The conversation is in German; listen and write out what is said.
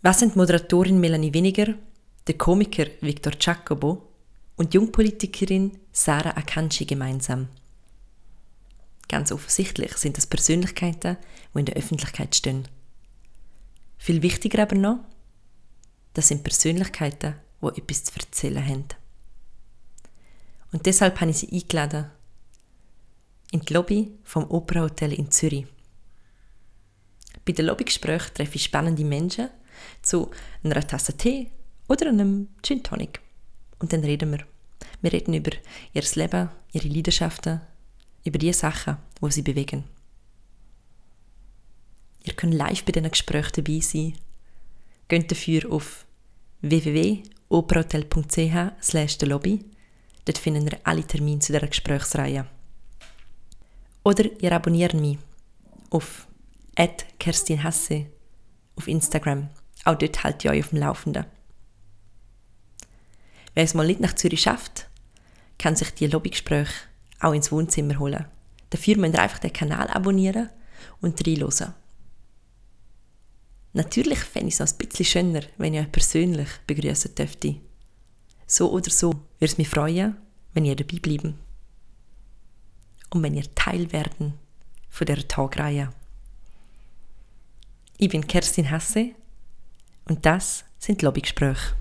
Was sind Moderatorin Melanie Weniger, der Komiker Victor Giacobo und Jungpolitikerin Sarah Akanji gemeinsam? Ganz offensichtlich sind das Persönlichkeiten, die in der Öffentlichkeit stehen. Viel wichtiger aber noch, das sind Persönlichkeiten, die etwas zu erzählen haben. Und deshalb habe ich sie eingeladen in die Lobby vom Opernhotel in Zürich. Bei den Lobbygesprächen treffe ich spannende Menschen zu einer Tasse Tee oder einem Gin Tonic. Und dann reden wir. Wir reden über ihr Leben, ihre Leidenschaften, über die Sachen, die sie bewegen. Ihr könnt live bei diesen Gesprächen dabei sein. Geht dafür auf www.operahotel.ch slash Lobby. Dort findet ihr alle Termine zu dieser Gesprächsreihe. Oder ihr abonniert mich auf Kerstin Hasse auf Instagram. Auch dort halte ich euch auf dem Laufenden. Wer es mal nicht nach Zürich schafft, kann sich die Lobbygespräche auch ins Wohnzimmer holen. Dafür müsst ihr einfach den Kanal abonnieren und reinhören. Natürlich fände ich es auch ein bisschen schöner, wenn ich euch persönlich begrüßen dürfte. So oder so würde es mich freuen, wenn ihr dabei bleiben und wenn ihr Teil werden von der Tagreihe. Ich bin Kerstin Hasse und das sind Lobbygespräche.